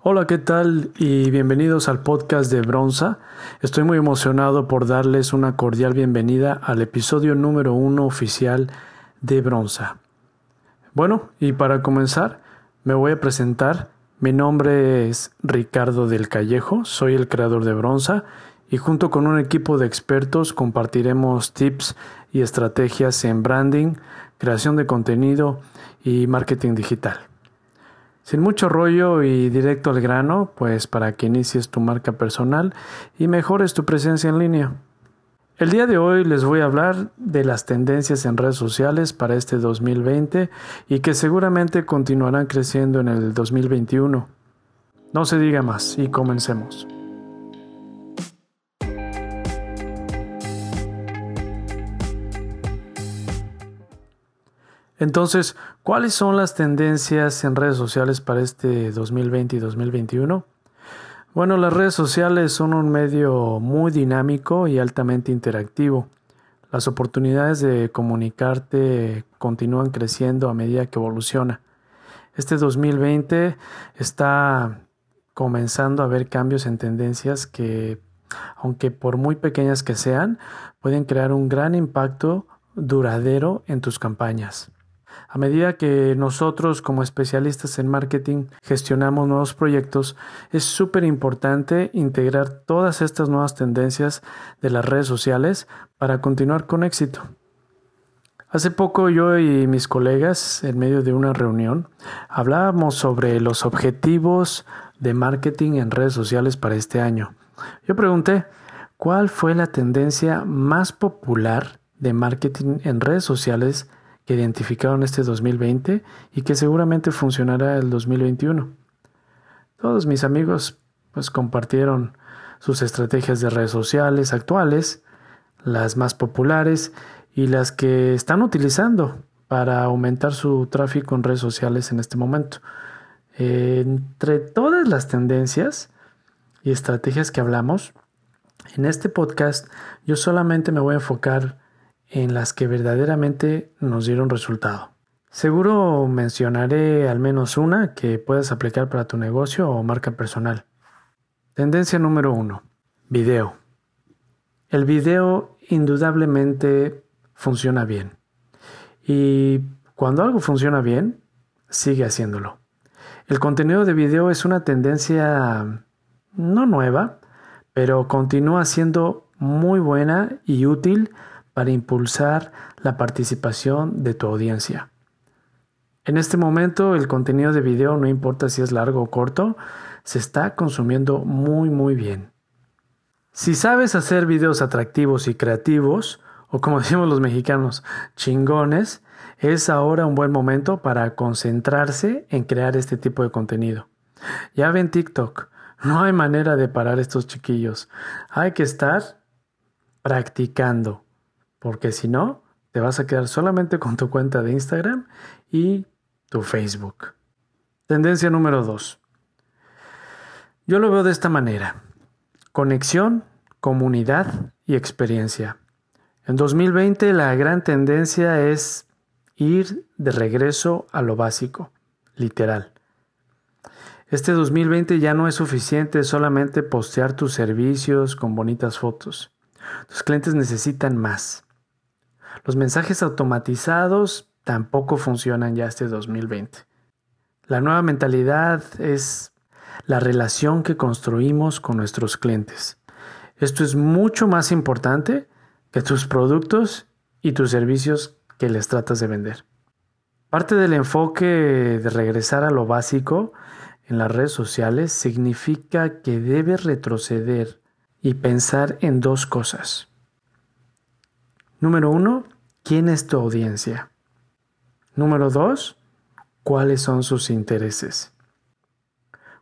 Hola, ¿qué tal? Y bienvenidos al podcast de Bronza. Estoy muy emocionado por darles una cordial bienvenida al episodio número uno oficial de Bronza. Bueno, y para comenzar, me voy a presentar. Mi nombre es Ricardo del Callejo, soy el creador de Bronza y junto con un equipo de expertos compartiremos tips y estrategias en branding, creación de contenido y marketing digital. Sin mucho rollo y directo al grano, pues para que inicies tu marca personal y mejores tu presencia en línea. El día de hoy les voy a hablar de las tendencias en redes sociales para este 2020 y que seguramente continuarán creciendo en el 2021. No se diga más y comencemos. Entonces, ¿cuáles son las tendencias en redes sociales para este 2020 y 2021? Bueno, las redes sociales son un medio muy dinámico y altamente interactivo. Las oportunidades de comunicarte continúan creciendo a medida que evoluciona. Este 2020 está comenzando a haber cambios en tendencias que, aunque por muy pequeñas que sean, pueden crear un gran impacto duradero en tus campañas. A medida que nosotros como especialistas en marketing gestionamos nuevos proyectos, es súper importante integrar todas estas nuevas tendencias de las redes sociales para continuar con éxito. Hace poco yo y mis colegas, en medio de una reunión, hablábamos sobre los objetivos de marketing en redes sociales para este año. Yo pregunté, ¿cuál fue la tendencia más popular de marketing en redes sociales que identificaron este 2020 y que seguramente funcionará el 2021. Todos mis amigos pues compartieron sus estrategias de redes sociales actuales, las más populares y las que están utilizando para aumentar su tráfico en redes sociales en este momento. Entre todas las tendencias y estrategias que hablamos, en este podcast yo solamente me voy a enfocar en las que verdaderamente nos dieron resultado. Seguro mencionaré al menos una que puedas aplicar para tu negocio o marca personal. Tendencia número 1. Video. El video indudablemente funciona bien. Y cuando algo funciona bien, sigue haciéndolo. El contenido de video es una tendencia no nueva, pero continúa siendo muy buena y útil para impulsar la participación de tu audiencia. En este momento el contenido de video, no importa si es largo o corto, se está consumiendo muy muy bien. Si sabes hacer videos atractivos y creativos, o como decimos los mexicanos, chingones, es ahora un buen momento para concentrarse en crear este tipo de contenido. Ya ven TikTok, no hay manera de parar estos chiquillos. Hay que estar practicando porque si no, te vas a quedar solamente con tu cuenta de Instagram y tu Facebook. Tendencia número 2. Yo lo veo de esta manera. Conexión, comunidad y experiencia. En 2020 la gran tendencia es ir de regreso a lo básico, literal. Este 2020 ya no es suficiente solamente postear tus servicios con bonitas fotos. Tus clientes necesitan más. Los mensajes automatizados tampoco funcionan ya este 2020. La nueva mentalidad es la relación que construimos con nuestros clientes. Esto es mucho más importante que tus productos y tus servicios que les tratas de vender. Parte del enfoque de regresar a lo básico en las redes sociales significa que debes retroceder y pensar en dos cosas. Número uno, ¿quién es tu audiencia? Número dos, ¿cuáles son sus intereses?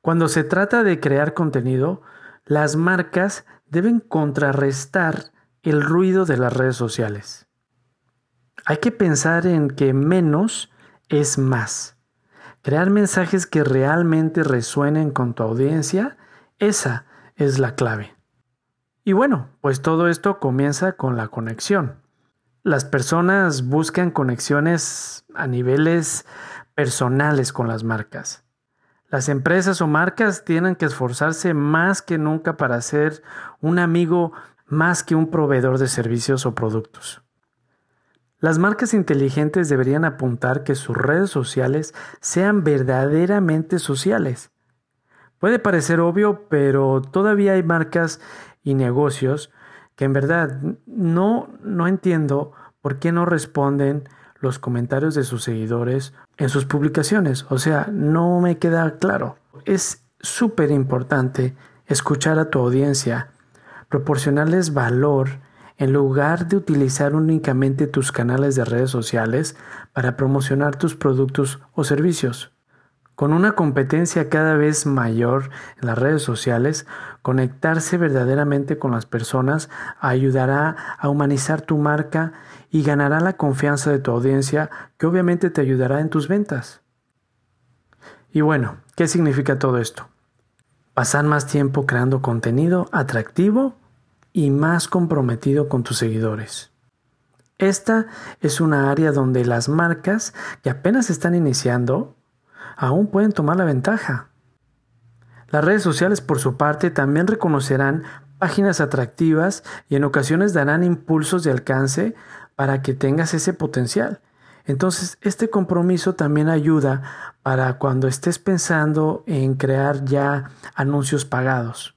Cuando se trata de crear contenido, las marcas deben contrarrestar el ruido de las redes sociales. Hay que pensar en que menos es más. Crear mensajes que realmente resuenen con tu audiencia, esa es la clave. Y bueno, pues todo esto comienza con la conexión. Las personas buscan conexiones a niveles personales con las marcas. Las empresas o marcas tienen que esforzarse más que nunca para ser un amigo más que un proveedor de servicios o productos. Las marcas inteligentes deberían apuntar que sus redes sociales sean verdaderamente sociales. Puede parecer obvio, pero todavía hay marcas y negocios que en verdad no, no entiendo por qué no responden los comentarios de sus seguidores en sus publicaciones. O sea, no me queda claro. Es súper importante escuchar a tu audiencia, proporcionarles valor en lugar de utilizar únicamente tus canales de redes sociales para promocionar tus productos o servicios. Con una competencia cada vez mayor en las redes sociales, conectarse verdaderamente con las personas ayudará a humanizar tu marca y ganará la confianza de tu audiencia que obviamente te ayudará en tus ventas. Y bueno, ¿qué significa todo esto? Pasar más tiempo creando contenido atractivo y más comprometido con tus seguidores. Esta es una área donde las marcas que apenas están iniciando aún pueden tomar la ventaja. Las redes sociales, por su parte, también reconocerán páginas atractivas y en ocasiones darán impulsos de alcance para que tengas ese potencial. Entonces, este compromiso también ayuda para cuando estés pensando en crear ya anuncios pagados.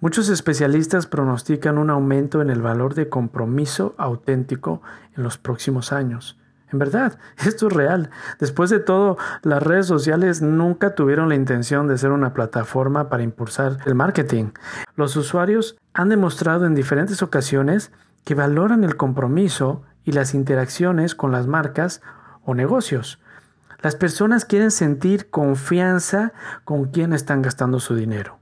Muchos especialistas pronostican un aumento en el valor de compromiso auténtico en los próximos años. En verdad, esto es real. Después de todo, las redes sociales nunca tuvieron la intención de ser una plataforma para impulsar el marketing. Los usuarios han demostrado en diferentes ocasiones que valoran el compromiso y las interacciones con las marcas o negocios. Las personas quieren sentir confianza con quien están gastando su dinero.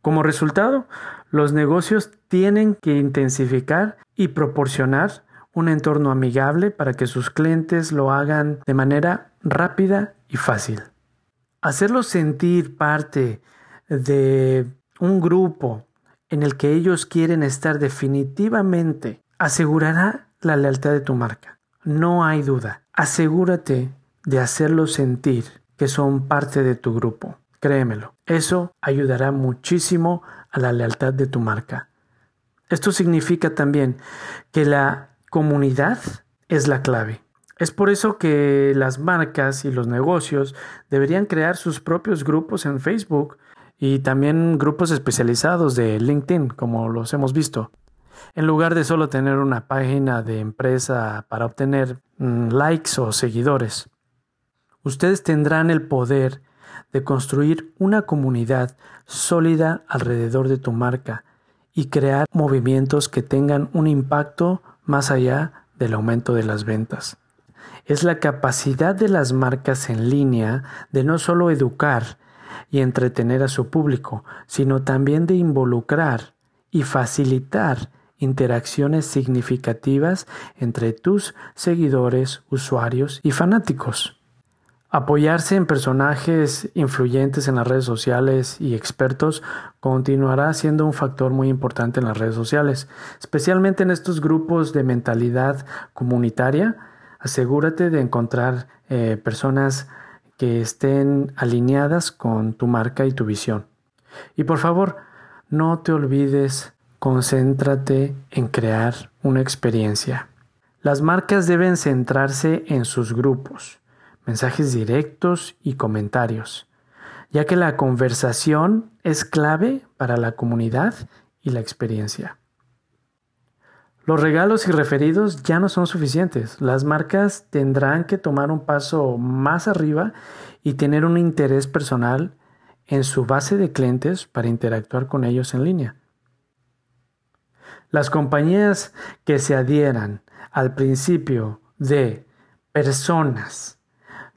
Como resultado, los negocios tienen que intensificar y proporcionar un entorno amigable para que sus clientes lo hagan de manera rápida y fácil. Hacerlos sentir parte de un grupo en el que ellos quieren estar definitivamente asegurará la lealtad de tu marca. No hay duda. Asegúrate de hacerlos sentir que son parte de tu grupo. Créemelo, eso ayudará muchísimo a la lealtad de tu marca. Esto significa también que la comunidad es la clave. Es por eso que las marcas y los negocios deberían crear sus propios grupos en Facebook y también grupos especializados de LinkedIn, como los hemos visto. En lugar de solo tener una página de empresa para obtener mm, likes o seguidores, ustedes tendrán el poder de construir una comunidad sólida alrededor de tu marca y crear movimientos que tengan un impacto más allá del aumento de las ventas. Es la capacidad de las marcas en línea de no solo educar y entretener a su público, sino también de involucrar y facilitar interacciones significativas entre tus seguidores, usuarios y fanáticos. Apoyarse en personajes influyentes en las redes sociales y expertos continuará siendo un factor muy importante en las redes sociales, especialmente en estos grupos de mentalidad comunitaria. Asegúrate de encontrar eh, personas que estén alineadas con tu marca y tu visión. Y por favor, no te olvides, concéntrate en crear una experiencia. Las marcas deben centrarse en sus grupos mensajes directos y comentarios, ya que la conversación es clave para la comunidad y la experiencia. Los regalos y referidos ya no son suficientes. Las marcas tendrán que tomar un paso más arriba y tener un interés personal en su base de clientes para interactuar con ellos en línea. Las compañías que se adhieran al principio de personas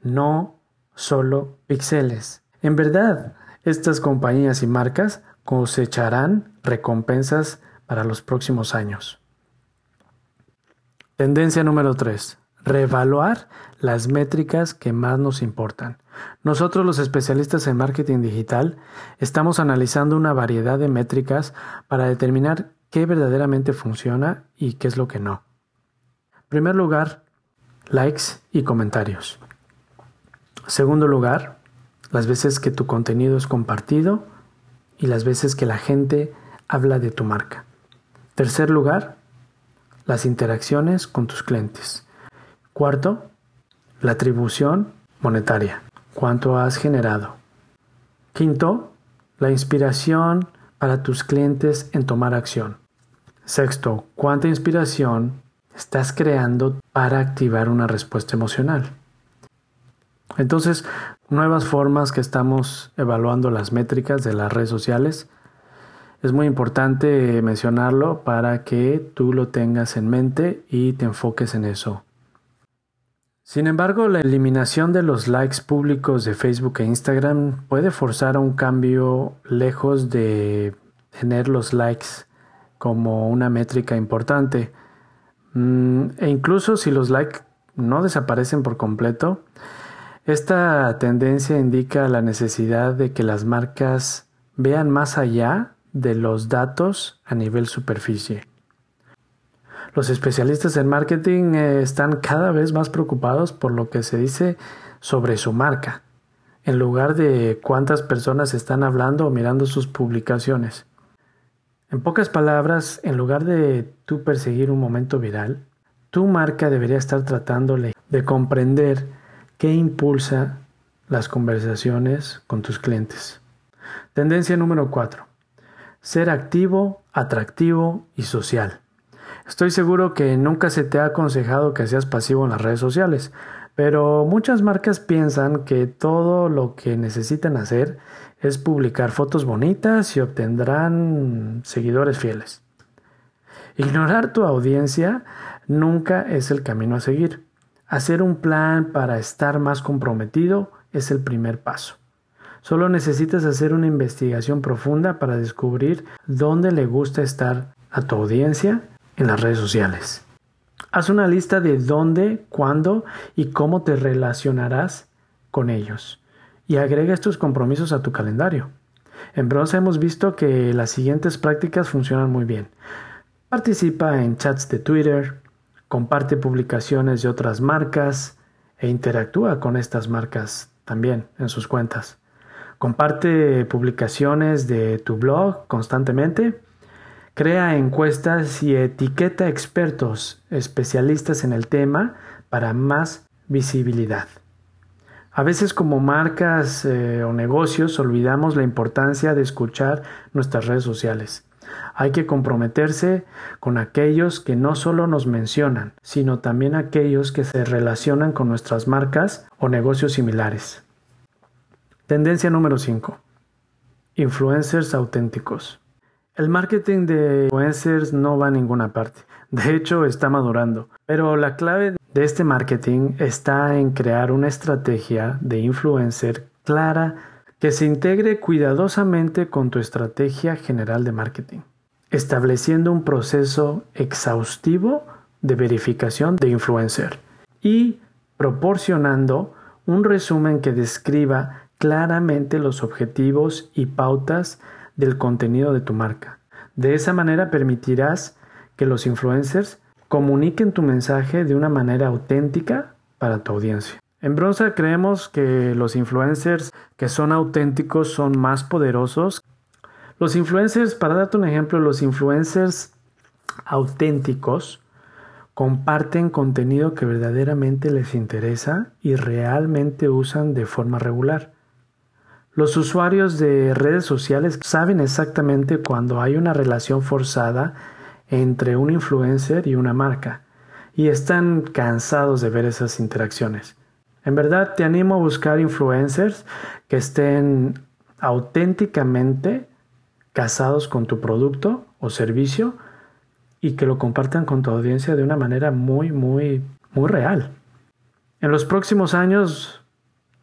no solo píxeles. En verdad, estas compañías y marcas cosecharán recompensas para los próximos años. Tendencia número 3. Reevaluar las métricas que más nos importan. Nosotros los especialistas en marketing digital estamos analizando una variedad de métricas para determinar qué verdaderamente funciona y qué es lo que no. En primer lugar, likes y comentarios. Segundo lugar, las veces que tu contenido es compartido y las veces que la gente habla de tu marca. Tercer lugar, las interacciones con tus clientes. Cuarto, la atribución monetaria. ¿Cuánto has generado? Quinto, la inspiración para tus clientes en tomar acción. Sexto, ¿cuánta inspiración estás creando para activar una respuesta emocional? Entonces, nuevas formas que estamos evaluando las métricas de las redes sociales. Es muy importante mencionarlo para que tú lo tengas en mente y te enfoques en eso. Sin embargo, la eliminación de los likes públicos de Facebook e Instagram puede forzar a un cambio lejos de tener los likes como una métrica importante. Mm, e incluso si los likes no desaparecen por completo, esta tendencia indica la necesidad de que las marcas vean más allá de los datos a nivel superficie. Los especialistas en marketing eh, están cada vez más preocupados por lo que se dice sobre su marca, en lugar de cuántas personas están hablando o mirando sus publicaciones. En pocas palabras, en lugar de tú perseguir un momento viral, tu marca debería estar tratándole de comprender qué impulsa las conversaciones con tus clientes. Tendencia número 4. Ser activo, atractivo y social. Estoy seguro que nunca se te ha aconsejado que seas pasivo en las redes sociales, pero muchas marcas piensan que todo lo que necesitan hacer es publicar fotos bonitas y obtendrán seguidores fieles. Ignorar tu audiencia nunca es el camino a seguir. Hacer un plan para estar más comprometido es el primer paso. Solo necesitas hacer una investigación profunda para descubrir dónde le gusta estar a tu audiencia en las redes sociales. Haz una lista de dónde, cuándo y cómo te relacionarás con ellos y agrega estos compromisos a tu calendario. En Bronze hemos visto que las siguientes prácticas funcionan muy bien. Participa en chats de Twitter, comparte publicaciones de otras marcas e interactúa con estas marcas también en sus cuentas. Comparte publicaciones de tu blog constantemente Crea encuestas y etiqueta expertos especialistas en el tema para más visibilidad. A veces como marcas eh, o negocios olvidamos la importancia de escuchar nuestras redes sociales. Hay que comprometerse con aquellos que no solo nos mencionan, sino también aquellos que se relacionan con nuestras marcas o negocios similares. Tendencia número 5. Influencers auténticos. El marketing de influencers no va a ninguna parte. De hecho, está madurando. Pero la clave de este marketing está en crear una estrategia de influencer clara que se integre cuidadosamente con tu estrategia general de marketing, estableciendo un proceso exhaustivo de verificación de influencer y proporcionando un resumen que describa claramente los objetivos y pautas del contenido de tu marca. De esa manera permitirás que los influencers comuniquen tu mensaje de una manera auténtica para tu audiencia. En Bronza creemos que los influencers que son auténticos son más poderosos. Los influencers, para darte un ejemplo, los influencers auténticos comparten contenido que verdaderamente les interesa y realmente usan de forma regular. Los usuarios de redes sociales saben exactamente cuando hay una relación forzada entre un influencer y una marca y están cansados de ver esas interacciones. En verdad te animo a buscar influencers que estén auténticamente casados con tu producto o servicio y que lo compartan con tu audiencia de una manera muy, muy, muy real. En los próximos años,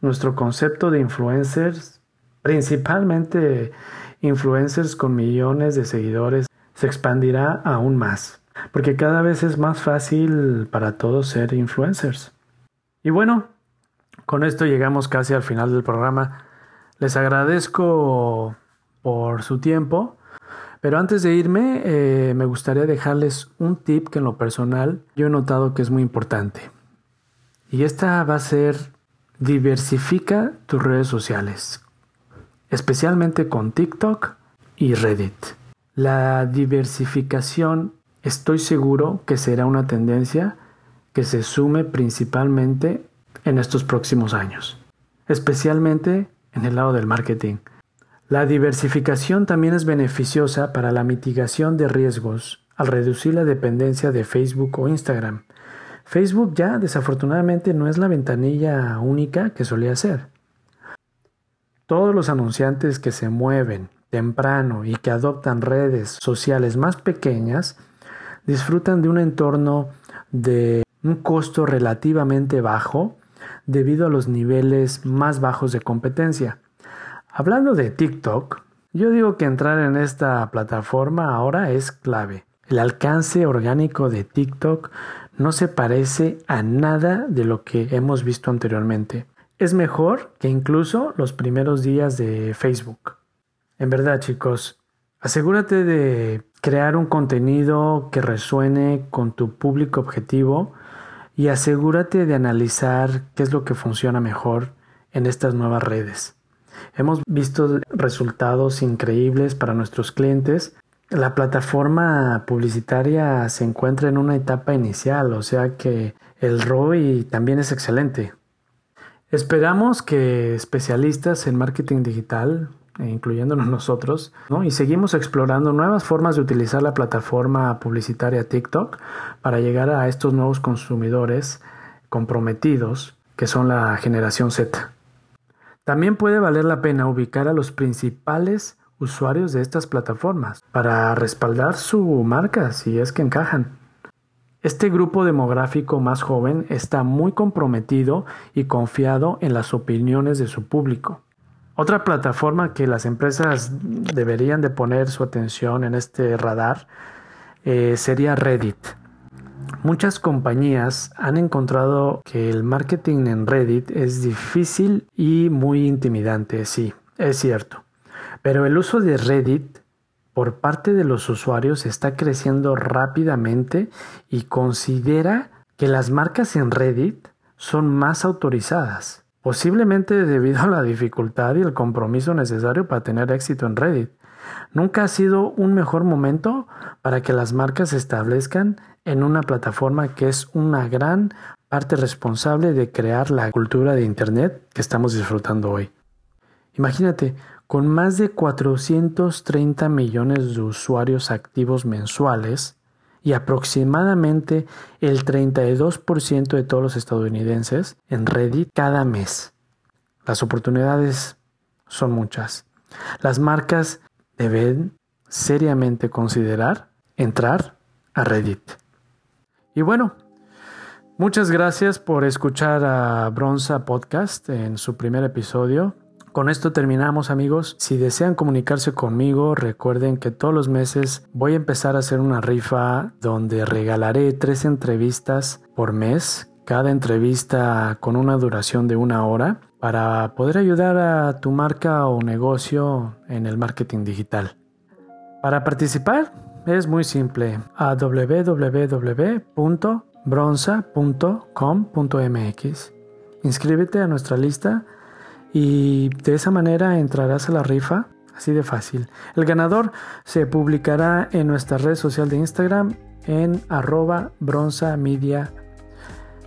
nuestro concepto de influencers principalmente influencers con millones de seguidores, se expandirá aún más, porque cada vez es más fácil para todos ser influencers. Y bueno, con esto llegamos casi al final del programa. Les agradezco por su tiempo, pero antes de irme eh, me gustaría dejarles un tip que en lo personal yo he notado que es muy importante. Y esta va a ser Diversifica tus redes sociales, especialmente con TikTok y Reddit. La diversificación estoy seguro que será una tendencia que se sume principalmente en estos próximos años, especialmente en el lado del marketing. La diversificación también es beneficiosa para la mitigación de riesgos al reducir la dependencia de Facebook o Instagram. Facebook ya desafortunadamente no es la ventanilla única que solía ser. Todos los anunciantes que se mueven temprano y que adoptan redes sociales más pequeñas disfrutan de un entorno de un costo relativamente bajo debido a los niveles más bajos de competencia. Hablando de TikTok, yo digo que entrar en esta plataforma ahora es clave. El alcance orgánico de TikTok no se parece a nada de lo que hemos visto anteriormente. Es mejor que incluso los primeros días de Facebook. En verdad, chicos, asegúrate de crear un contenido que resuene con tu público objetivo y asegúrate de analizar qué es lo que funciona mejor en estas nuevas redes. Hemos visto resultados increíbles para nuestros clientes. La plataforma publicitaria se encuentra en una etapa inicial, o sea que el ROI también es excelente. Esperamos que especialistas en marketing digital, incluyéndonos nosotros, y seguimos explorando nuevas formas de utilizar la plataforma publicitaria TikTok para llegar a estos nuevos consumidores comprometidos que son la generación Z. También puede valer la pena ubicar a los principales usuarios de estas plataformas para respaldar su marca si es que encajan. Este grupo demográfico más joven está muy comprometido y confiado en las opiniones de su público. Otra plataforma que las empresas deberían de poner su atención en este radar eh, sería Reddit. Muchas compañías han encontrado que el marketing en Reddit es difícil y muy intimidante, sí, es cierto. Pero el uso de Reddit por parte de los usuarios está creciendo rápidamente y considera que las marcas en Reddit son más autorizadas, posiblemente debido a la dificultad y el compromiso necesario para tener éxito en Reddit. Nunca ha sido un mejor momento para que las marcas se establezcan en una plataforma que es una gran parte responsable de crear la cultura de Internet que estamos disfrutando hoy. Imagínate, con más de 430 millones de usuarios activos mensuales y aproximadamente el 32% de todos los estadounidenses en Reddit cada mes. Las oportunidades son muchas. Las marcas deben seriamente considerar entrar a Reddit. Y bueno, muchas gracias por escuchar a Bronza Podcast en su primer episodio. Con esto terminamos amigos. Si desean comunicarse conmigo, recuerden que todos los meses voy a empezar a hacer una rifa donde regalaré tres entrevistas por mes, cada entrevista con una duración de una hora para poder ayudar a tu marca o negocio en el marketing digital. Para participar es muy simple a www.bronza.com.mx. Inscríbete a nuestra lista y de esa manera entrarás a la rifa, así de fácil. El ganador se publicará en nuestra red social de Instagram en arroba bronzamedia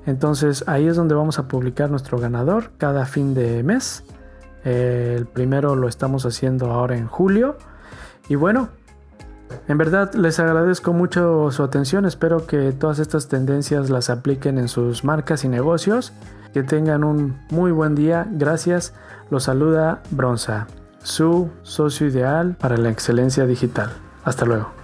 entonces ahí es donde vamos a publicar nuestro ganador cada fin de mes. el primero lo estamos haciendo ahora en julio. Y bueno, en verdad les agradezco mucho su atención. Espero que todas estas tendencias las apliquen en sus marcas y negocios. Que tengan un muy buen día. Gracias. Los saluda Bronza, su socio ideal para la excelencia digital. Hasta luego.